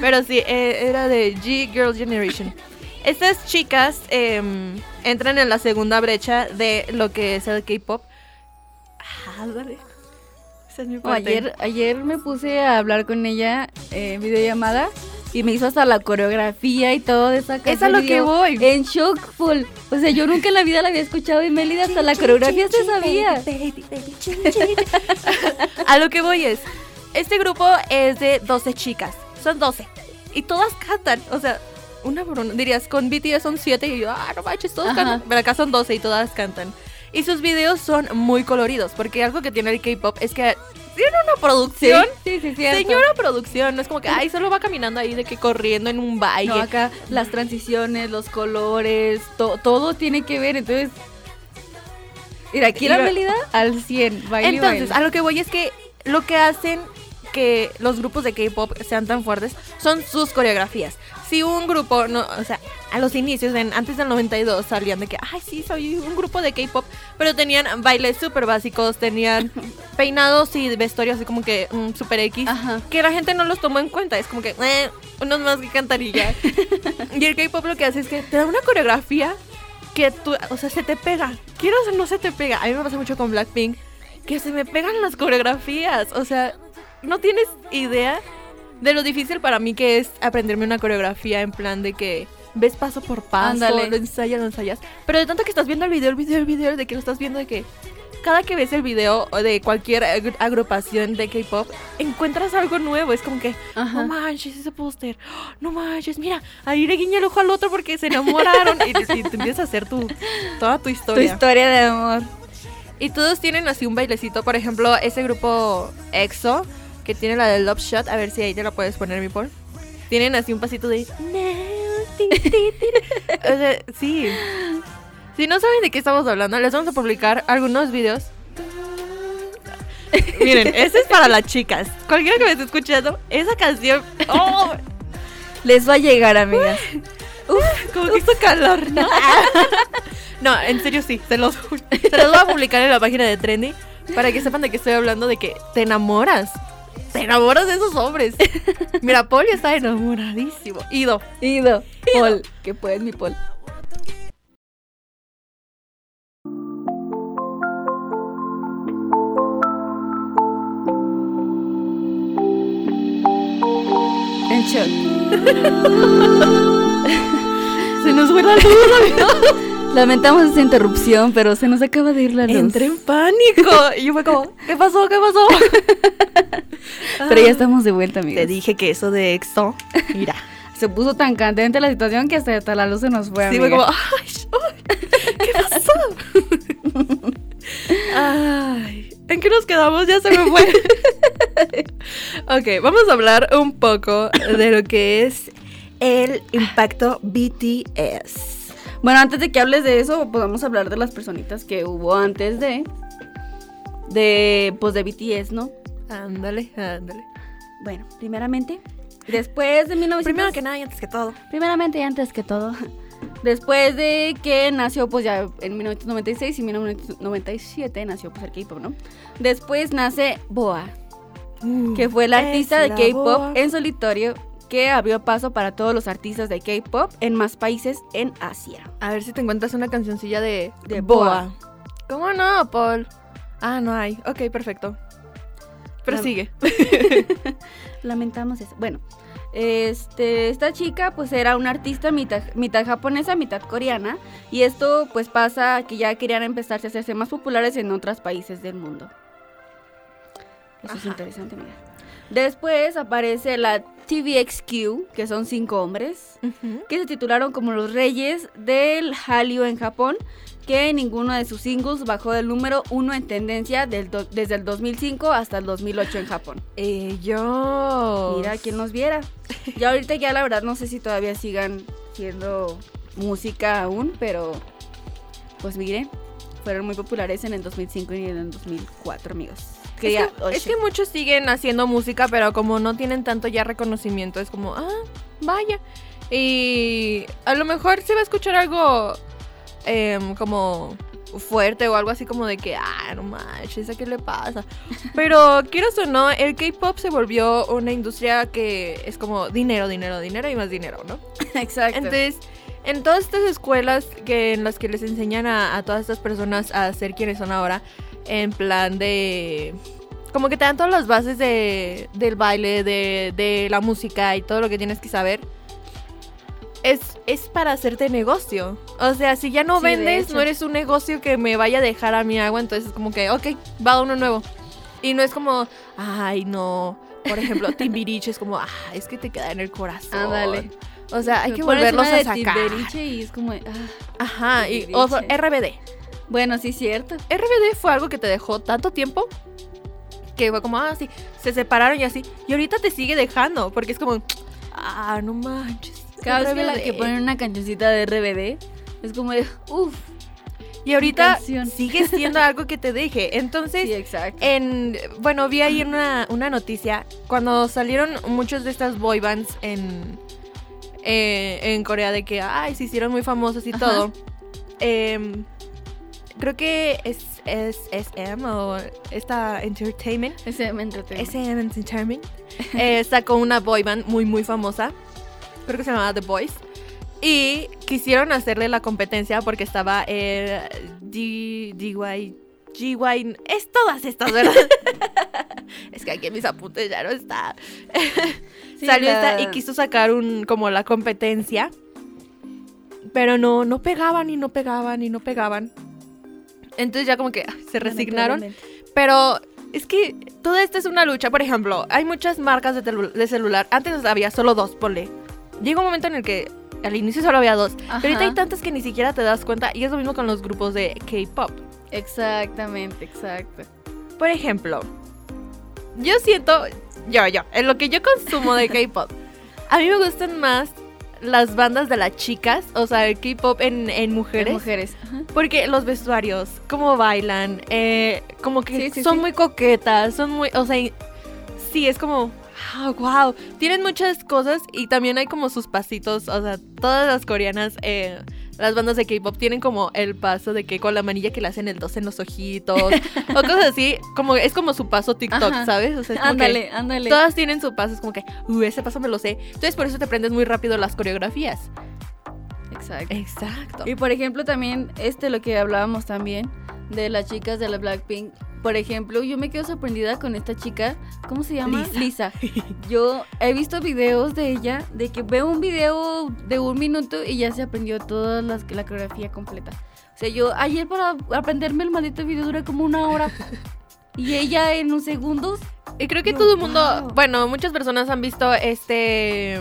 Pero sí, eh, era de G Girls Generation. Estas chicas em, entran en la segunda brecha de lo que es el K-pop. Ah, dale. Esa es mi parte. ayer, ayer me puse a hablar con ella en videollamada y me hizo hasta la coreografía y todo de esa canción. Es a lo que voy. En shock full. O sea, yo nunca en la vida la había escuchado y Melida hasta la coreografía se sabía. [laughs] A lo que voy es, este grupo es de 12 chicas, son 12. Y todas cantan, o sea, una por una. Dirías, con BTS son 7 y yo, ah, no manches, todos Ajá. cantan. Pero acá son 12 y todas cantan. Y sus videos son muy coloridos, porque algo que tiene el K-pop es que tiene una Sí, producción. sí, sí, cierto. Señora producción, no es como que, ay, solo va caminando ahí de que corriendo en un baile. No, acá las transiciones, los colores, to- todo tiene que ver. Entonces, mira, aquí la Melida al 100. Baile Entonces, baile. a lo que voy es que lo que hacen que los grupos de K-pop sean tan fuertes son sus coreografías. Si un grupo, no, o sea, a los inicios, en, antes del 92, salían de que, ay, sí, soy un grupo de K-pop, pero tenían bailes súper básicos, tenían [laughs] peinados y vestuarios así como que mm, super X, Ajá. que la gente no los tomó en cuenta. Es como que, eh, unos más que cantar y ya. y el K-pop lo que hace es que te da una coreografía que tú, o sea, se te pega. Quiero o no se te pega. A mí me pasa mucho con Blackpink, que se me pegan las coreografías. O sea, no tienes idea de lo difícil para mí que es aprenderme una coreografía en plan de que ves paso por paso, Ándale. lo ensayas, lo ensayas. Pero de tanto que estás viendo el video, el video, el video, de que lo estás viendo de que cada que ves el video de cualquier agru- agrupación de K-pop, encuentras algo nuevo. Es como que, Ajá. no manches, ese póster. No manches, mira, ahí le guiña el ojo al otro porque se enamoraron. y, y te empiezas a hacer tu, toda tu Tu historia. historia de amor. Y todos tienen así un bailecito. Por ejemplo, ese grupo EXO, que tiene la de Love Shot. A ver si ahí te la puedes poner, mi Paul. Tienen así un pasito de... [laughs] O sea, sí. Si no saben de qué estamos hablando, les vamos a publicar algunos videos. [laughs] Miren, ese es para las chicas. Cualquiera que me esté escuchando, esa canción. ¡Oh! Les va a llegar, amigas. Uf, como que hizo calor, ¿no? [laughs] no, en serio sí, se los, se los voy a publicar en la página de Trendy para que sepan de qué estoy hablando, de que te enamoras. Te enamoras de esos hombres. Mira, Paul ya está enamoradísimo. Ido. Ido. Paul, que puedes, mi Paul. En shock. [laughs] Se nos fue la luz, amigo. Lamentamos esa interrupción, pero se nos acaba de ir la luz. Entré en pánico. Y yo fue como, ¿qué pasó? ¿Qué pasó? [laughs] Pero ya estamos de vuelta, amigos. Te dije que eso de EXO, mira. [laughs] Se puso tan candente la situación que hasta, hasta la luz se nos fue, Sí, fue como, ay, ay, ¿qué pasó? [laughs] ay, ¿en qué nos quedamos? Ya se me fue. [laughs] ok, vamos a hablar un poco de lo que es el impacto BTS. Bueno, antes de que hables de eso, podemos hablar de las personitas que hubo antes de. De. Pues de BTS, ¿no? Ándale, ándale. Bueno, primeramente. Después de 1900. Primero que nada y antes que todo. Primeramente y antes que todo. Después de que nació, pues ya en 1996 y 1997 nació pues el K-pop, ¿no? Después nace Boa, que fue la Es artista de K-pop Boa. en solitario que abrió paso para todos los artistas de K-pop en más países en Asia. A ver si te encuentras una cancioncilla de, De Boa. ¿Cómo no, Paul? Ah, no hay. Ok, perfecto. Pero La- sigue. [laughs] Lamentamos eso. Bueno, este, esta chica pues era una artista mitad, mitad japonesa, mitad coreana. Y esto pues pasa que ya querían empezarse a hacerse más populares en otros países del mundo. Eso es interesante, mira. Después aparece la TVXQ, que son cinco hombres, que se titularon como los reyes del Hallyu en Japón, que ninguno de sus singles bajó del número uno en tendencia del desde el 2005 hasta el 2008 en Japón. Ellos. Mira, quien nos viera. [laughs] Ya ahorita ya la verdad no sé si todavía sigan siendo música aún, pero pues mire, fueron muy populares en el 2005 y en el 2004, amigos. Es Que es que muchos siguen haciendo música, pero como no tienen tanto ya reconocimiento, es como, ah, vaya. Y a lo mejor se va a escuchar algo em, como fuerte o algo así como de que, ah, no manches, ¿a qué le pasa? Pero quieras o no, el K-pop se volvió una industria que es como dinero, dinero, dinero y más dinero, ¿no? [laughs] Exacto. Entonces, en todas estas escuelas que en las que les enseñan a, a todas estas personas a ser quienes son ahora, en plan de... Como que te dan todas las bases de, del baile, de, de la música y todo lo que tienes que saber. Es, es para hacerte negocio. O sea, si ya no Sí, de vendes, no eres un negocio que me vaya a dejar a mi agua, entonces es como que, ok, va uno nuevo. Y no es como, ay, no. Por ejemplo, [laughs] Timbiriche es como, ah, es que te queda en el corazón. Ándale. O sea, hay que volverlos a sacar. Timbiriche y es como, ah, Ajá, y ojo, RBD. bueno, sí, cierto. RBD fue algo que te dejó tanto tiempo que fue como, ah, sí, se separaron y así. Y ahorita te sigue dejando, porque es como, ah, no manches. Cada vez que, la- que ponen una cancioncita de RBD, es como de, uff, Y ahorita [laughs] sigue siendo algo que te deje. Entonces, sí, en, bueno, vi ahí una, una noticia, cuando salieron muchos de estas boy bands en, eh, en Corea de que, ay, se hicieron muy famosos y Ajá. todo. em, creo que es, es SM o esta Entertainment. Me entretengo. SM Entertainment. eh, sacó una boy band muy, muy famosa. Creo que se llamaba The Boys. Y quisieron hacerle la competencia porque estaba el D- DY. GY. Es todas estas, ¿verdad? [laughs] es que aquí en mis apuntes ya no está. [laughs] Sí, Salió la- esta y quiso sacar un como la competencia. Pero no, no pegaban y no pegaban y no pegaban. Entonces ya como que ah, se resignaron. Pero es que toda esta es una lucha. Por ejemplo, hay muchas marcas de, de celular. Antes había solo dos, ponle. Llega un momento en el que al inicio solo había dos. Ajá. Pero ahorita hay tantas que ni siquiera te das cuenta. Y es lo mismo con los grupos de K-pop. Exactamente, exacto. Por ejemplo, yo siento, yo, yo, en lo que yo consumo de [laughs] K-pop, a mí me gustan más las bandas de las chicas, o sea, el K-pop en, en mujeres. Mujeres. Ajá. Porque los vestuarios, cómo bailan, eh, como que Sí, sí, son sí. muy coquetas, son muy, o sea, sí, es como, wow, tienen muchas cosas y también hay como sus pasitos, o sea, todas las coreanas, eh, las bandas de K-pop tienen como el paso de que con la manilla que le hacen el 2 en los ojitos, o cosas así, como es como su paso TikTok, Ajá. ¿sabes? O sea, es como que Ándale, ándale. Todas tienen su paso, es como que, uh, ese paso me lo sé. Entonces por eso te aprendes muy rápido las coreografías. Exacto. Exacto. Y por ejemplo también, este lo que hablábamos también de las chicas de la Blackpink. Por ejemplo, yo me quedo sorprendida con esta chica, ¿cómo se llama? Lisa. [laughs] Yo he visto videos de ella, de que veo un video de un minuto y ya se aprendió toda las- la coreografía completa. O sea, yo ayer para aprenderme el maldito video dura como una hora. [laughs] Y ella en unos segundos. Y creo que Yo, todo el mundo, wow. bueno, muchas personas han visto este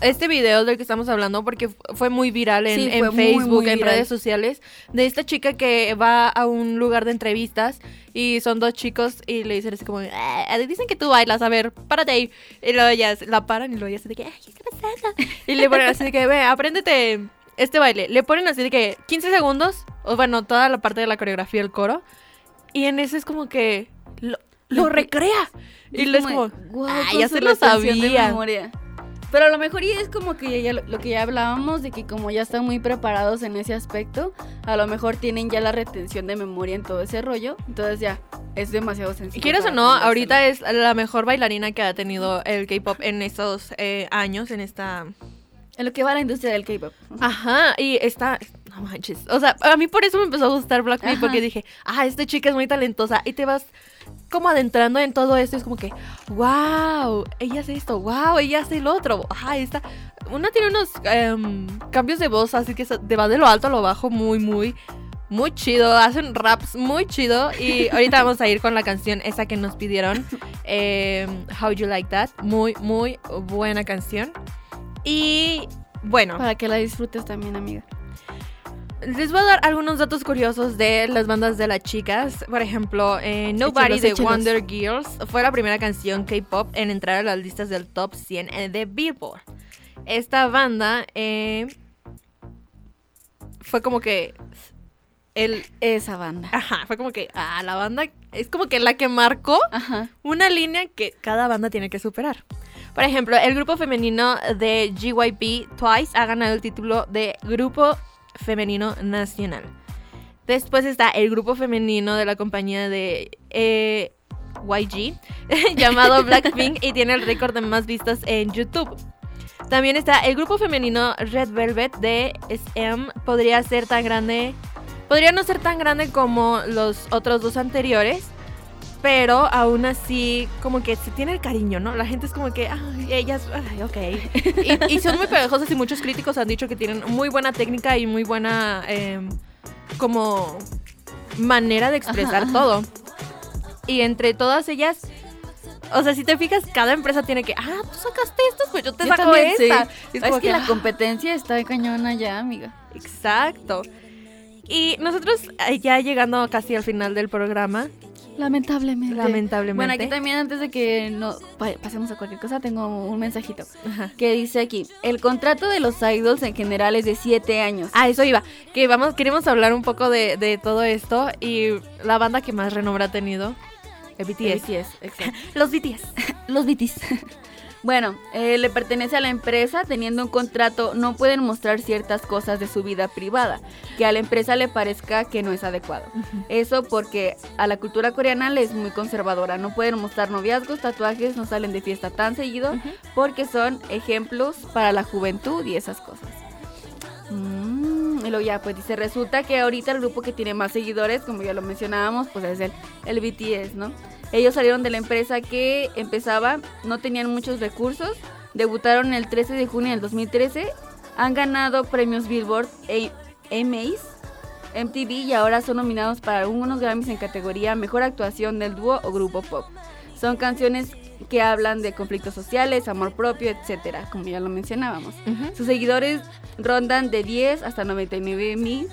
este video del que estamos hablando porque fu- fue muy viral en, Sí, en fue muy, Facebook, muy en redes sociales, de esta chica que va a un lugar de entrevistas y son dos chicos y le dicen así como, "Ah, dicen que tú bailas, a ver, párate ahí. Y luego ellas la paran y luego ellas de que, ay, ¿qué pasando? Y le ponen así de que, ve, apréndete este baile. Le ponen así de que 15 segundos, o bueno, toda la parte de la coreografía del coro. Y en eso es como que lo, lo recrea. Y le es como, con ya se lo retención de sabía". memoria". Pero a lo mejor y es como que ya lo, que ya hablábamos de que como ya están muy preparados en ese aspecto, a lo mejor tienen ya la retención de memoria en todo ese rollo, entonces ya es demasiado sencillo. Y quieres o no, ahorita es la mejor bailarina que ha tenido el K-pop en estos eh, años, en esta... en lo que va la industria del K-pop. Ajá, y está... No manches. O sea, a mí por eso me empezó a gustar Blackpink, porque dije, ah, esta chica es muy talentosa. Y te vas como adentrando en todo esto. Es como que, wow, ella hace esto, wow, ella hace el otro. Ah, esta... Una tiene unos em, cambios de voz, así que te va de lo alto a lo bajo muy, muy... Muy chido, hacen raps muy chido y [laughs] ahorita vamos a ir con la canción esa que nos pidieron, em, How You Like That, muy, muy buena canción. Y bueno, Para que la disfrutes también, amiga. Les voy a dar algunos datos curiosos de las bandas de las chicas. Por ejemplo, eh, Nobody Échalos, de échalos. Wonder Girls fue la primera canción K-pop en entrar a las listas del top 100 eh, de Billboard. Esta banda eh, fue como que el Esa banda. ajá, fue como que ah, la banda es como que la que marcó Ajá. una línea que cada banda tiene que superar. Por ejemplo, el grupo femenino de GYP Twice ha ganado el título de Grupo Femenino Nacional. Después está el grupo femenino de la compañía de eh, YG, [laughs] llamado Blackpink, y tiene el récord de más vistas en YouTube. También está el grupo femenino Red Velvet de SM. Podría ser tan grande. Podría no ser tan grande como los otros dos anteriores. Pero aún así, como que se tiene el cariño, ¿no? La gente es como que, ay, ellas, ay, ok. Y, y son muy pegajosas y muchos críticos han dicho que tienen muy buena técnica y muy buena, eh, como, manera de expresar Ajá, ajá. todo. Y entre todas ellas, o sea, si te fijas, cada empresa tiene que, ah, tú sacaste estas, pues yo te Yo saco también, sí. esta. Y Es, como que, la ah, competencia está cañona ya, amiga. Exacto. Y nosotros eh, ya llegando casi al final del programa, Lamentablemente. lamentablemente. Bueno, aquí también antes de que no pa- pasemos a cualquier cosa, tengo un mensajito Ajá. que dice aquí, el contrato de los idols en general es de 7 años. Ah, eso iba. Que vamos, queremos hablar un poco de, de todo esto y la banda que más renombre ha tenido, el BTS. BTS, exacto. [laughs] Los BTS. Los BTS. [laughs] Bueno, eh, le pertenece a la empresa, teniendo un contrato, no pueden mostrar ciertas cosas de su vida privada, que a la empresa le parezca que no es adecuado. Eso porque a la cultura coreana le es muy conservadora, no pueden mostrar noviazgos, tatuajes, no salen de fiesta tan seguido, porque son ejemplos para la juventud y esas cosas. Mm, y luego ya, pues dice, resulta que ahorita el grupo que tiene más seguidores, como ya lo mencionábamos, pues es el, el BTS, ¿no? Ellos salieron de la empresa que empezaba, no tenían muchos recursos, debutaron el 13 de junio del 2013, han ganado premios Billboard, A- AMAs, MTV y ahora son nominados para algunos Grammys en categoría Mejor Actuación del Dúo o Grupo Pop. Son canciones que hablan de conflictos sociales, amor propio, etcétera, como ya lo mencionábamos. Sus seguidores rondan de 10 hasta 99 mil.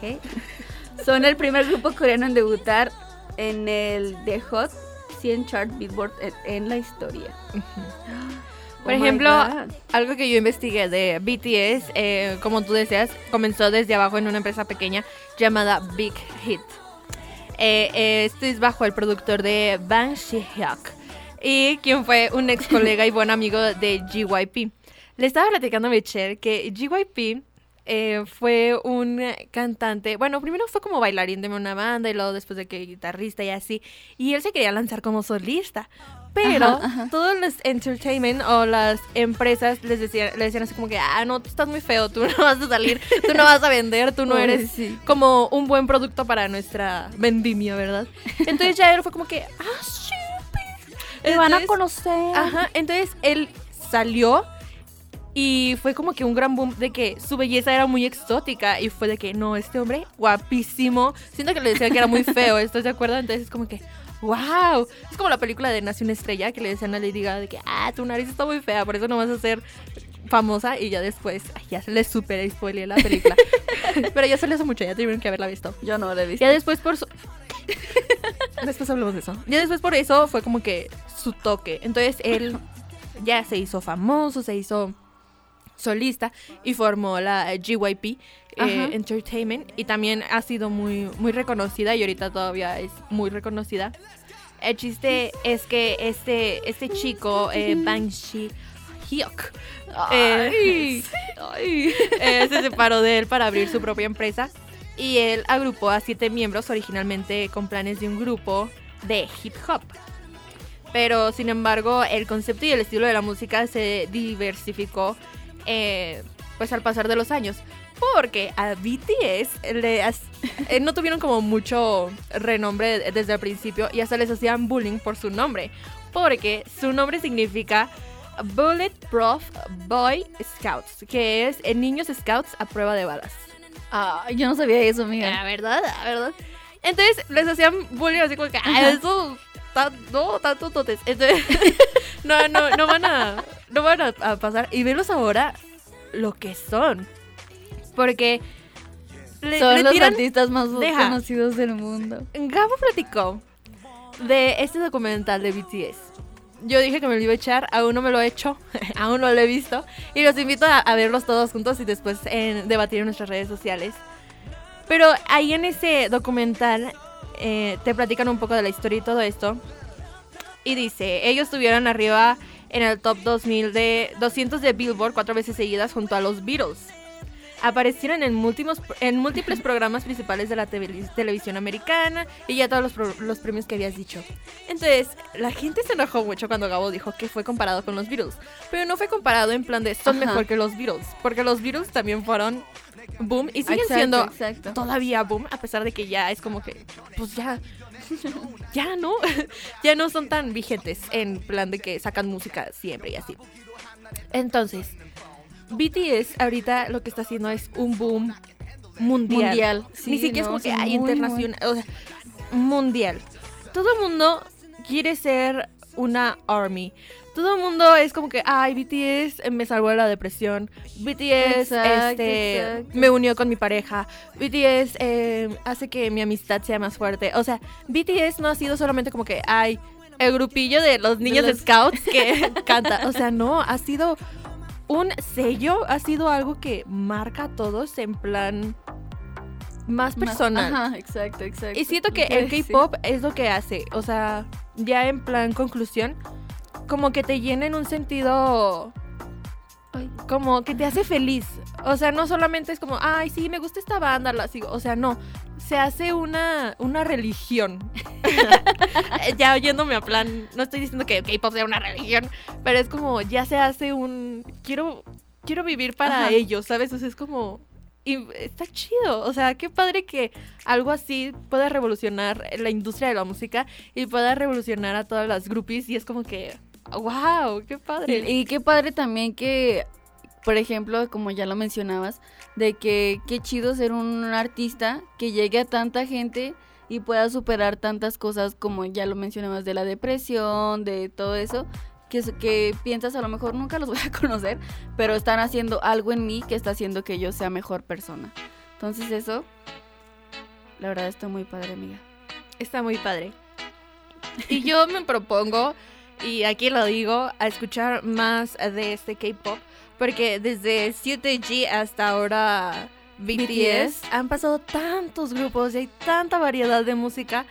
¿Qué? [laughs] Son el primer grupo coreano en debutar en el The Hot 100 Chart Billboard en, la historia. Por Oh my ejemplo, God. algo que yo investigué de BTS, eh, como tú decías, comenzó desde abajo en una empresa pequeña llamada Big Hit. Eh, eh, bajo el productor de Bang Shi-hyuk y quien fue un ex colega y buen amigo de GYP. Le estaba platicando a Michelle que GYP eh, fue un cantante, bueno, primero fue como bailarín de una banda y luego después de que guitarrista y así, y él se quería lanzar como solista. Pero Ajá, ajá. todos los entertainment o las empresas les decían, le decían así como que, ah, no, tú estás muy feo, tú [laughs] no vas a salir, tú no vas a vender, tú no eres sí. como un buen producto para nuestra vendimia, ¿verdad? Entonces ya él fue como que, ah, sí, pues". Te van a conocer. Ajá, entonces él salió y fue como que un gran boom de que su belleza era muy exótica y fue de que no, este hombre guapísimo. Siento que le decían que era muy feo, ¿estás de acuerdo? Entonces es como que, wow. Es como la película de Nace una estrella que le decían a Lady Gaga de que, ah, tu nariz está muy fea, por eso no vas a ser famosa y ya después, ay, ya se le super spoileé la película. [laughs] Pero ya se le hizo mucho, ya tuvieron que haberla visto. Yo no la he visto. Ya después por su... [laughs] después hablamos de eso. Ya después por eso fue como que su toque. Entonces él ya se hizo famoso, se hizo solista y formó la GYP eh. Entertainment y también ha sido muy, muy reconocida y ahorita todavía es muy reconocida. El chiste es que este, este chico, eh, Bang Shi-hyuk, eh, [laughs] eh, se separó de él para abrir su propia empresa y él agrupó a siete miembros originalmente con planes de un grupo de hip hop. Pero sin embargo, el concepto y el estilo de la música se diversificó eh, pues al pasar de los años. Porque a BTS le eh, no tuvieron como mucho renombre desde el principio y hasta les hacían bullying por su nombre. Porque su nombre significa Bulletproof Boy Scouts, que es eh, niños scouts a prueba de balas. Ah, yo no sabía eso, La amiga. verdad, la verdad. Entonces les hacían bullying así como que, "Ay, Ajá. eso, ta- no, tanto totes. Entonces, [laughs] no, no, no van a, no van a, a pasar. Y verlos ahora lo que son. Porque le, Son le los tiran- artistas más Deja. conocidos del mundo. Gabo platicó de este documental de BTS. Yo dije que me lo iba a echar, aún no me lo he hecho, [laughs] aún no lo he visto. Y los invito a, a verlos todos juntos y después en debatir en nuestras redes sociales. Pero ahí en ese documental eh, te platican un poco de la historia y todo esto. Y dice, ellos estuvieron arriba en el top 2000 de 200 de Billboard cuatro veces seguidas junto a los Beatles. Aparecieron en múltiples, en múltiples programas principales de la tele- televisión americana y ya todos los, pro- los premios que habías dicho. Entonces, la gente se enojó mucho cuando Gabo dijo que fue comparado con los Beatles. Pero no fue comparado en plan de son Ajá. mejor que los Beatles. Porque los Beatles también fueron boom y siguen Exacto, siendo exacto. todavía boom, a pesar de que ya es como que, pues ya, [laughs] ya no, [laughs] ya no son tan vigentes en plan de que sacan música siempre y así. Entonces, BTS ahorita lo que está haciendo es un boom mundial. Mundial, Ni siquiera es como que hay muy, internacional, o sea, mundial. Todo el mundo quiere ser una army. Todo el mundo es como que, ay, BTS me salvó de la depresión. BTS Exacto, este, exacto. me unió con mi pareja. BTS eh, hace que mi amistad sea más fuerte. O sea, BTS no ha sido solamente como que, ay, el grupillo de los niños los- scouts que [laughs] canta. O sea, no, ha sido un sello, ha sido algo que marca a todos en plan más Más- personal. Ajá, exacto, exacto. Y siento que el K-pop es lo que hace, o sea, ya en plan conclusión, como que te llena en un sentido como que te hace feliz. O sea, no solamente es como, ay, sí, me gusta esta banda, la sigo. O sea, no. Se hace una, una religión. [laughs] ya oyéndome a plan, no estoy diciendo que K-pop sea una religión, pero es como, ya se hace un. Quiero, quiero vivir para Ajá. ellos, ¿sabes? O sea, es como. Y está chido. O sea, qué padre que algo así pueda revolucionar la industria de la música y pueda revolucionar a todas las groupies. Y es como que. ¡Wow! ¡Qué padre! Y, y qué padre también que, por ejemplo, como ya lo mencionabas, de que qué chido ser un artista que llegue a tanta gente y pueda superar tantas cosas como ya lo mencionabas de la depresión, de todo eso, que, que piensas a lo mejor nunca los voy a [laughs] conocer, pero están haciendo algo en mí que está haciendo que yo sea mejor persona. Entonces eso la verdad está muy padre, amiga. Está muy padre. Y yo me propongo, y aquí lo digo, a escuchar más de este K-pop, porque desde 7G hasta ahora BTS, han pasado tantos grupos y hay tanta variedad de música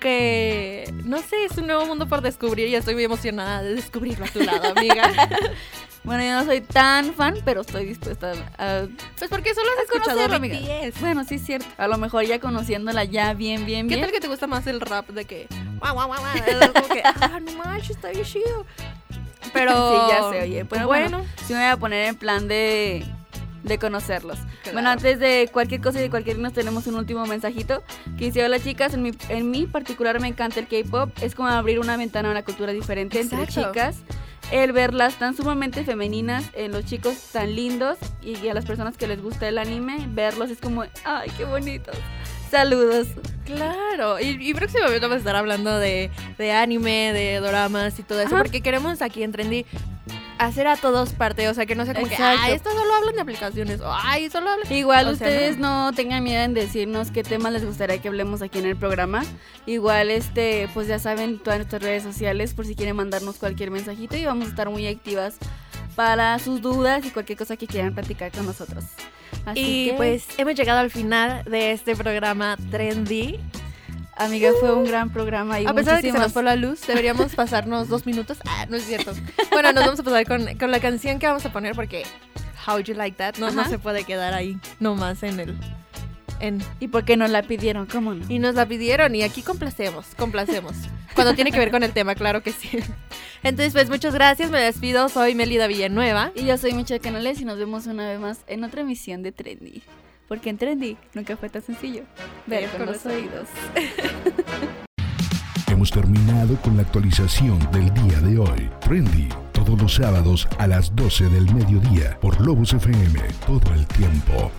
que no sé, es un nuevo mundo por descubrir y estoy muy emocionada de descubrirlo a tu lado, amiga. [laughs] Bueno, yo no soy tan fan, pero estoy dispuesta a... Pues porque solo has escuchado conocerlo, amiga. BTS. Bueno, sí es cierto. A lo mejor ya conociéndola ya bien, bien, ¿Qué bien. tal que te gusta más el rap de que guau, guau, guau, [laughs] como que, ah, no manches, está bien chido. Pero [laughs] Sí, ya se oye. Pero bueno, bueno, sí me voy a poner en plan de, de conocerlos. Claro. Bueno, antes de cualquier cosa y de cualquier nos tenemos un último mensajito que dice, hola chicas, en mi, en mí particular me encanta el K-Pop, es como abrir una ventana a una cultura diferente entre Exacto. chicas. El verlas tan sumamente femeninas, en los chicos tan lindos y a las personas que les gusta el anime, verlos es como, ay, qué bonitos. Saludos. claro. Y, y próximamente vamos a estar hablando de, de anime, de doramas y todo eso, Ajá. porque queremos aquí en Trendy hacer a todos parte, o sea, que no sea como Exacto. que, ah, estos solo hablan de aplicaciones, o ay, solo hablan... Igual O sea, ustedes no tengan miedo en decirnos qué temas les gustaría que hablemos aquí en el programa. Igual este, pues ya saben todas nuestras redes sociales por si quieren mandarnos cualquier mensajito y vamos a estar muy activas para sus dudas y cualquier cosa que quieran platicar con nosotros. Así Y que, pues hemos llegado al final de este programa Trendy. Amiga, fue un gran programa y A pesar de que se nos fue la luz, deberíamos pasarnos dos minutos. Ah, no es cierto. Bueno, nos vamos a pasar con, con la canción que vamos a poner porque How You Like That no, se puede quedar ahí nomás en el... En, ¿Y por qué nos la pidieron? ¿Cómo no? y nos la pidieron y aquí complacemos, complacemos. Cuando tiene que ver con el tema, claro que sí. Entonces, pues muchas gracias, me despido, soy Melida Villanueva. Y yo soy Michelle Canales y nos vemos una vez más en otra emisión de Trendy. Porque en Trendy nunca fue tan sencillo ver con los oídos. [laughs] Hemos terminado con la actualización del día de hoy. Trendy, todos los sábados a las 12 del mediodía por Lobos FM, todo el tiempo.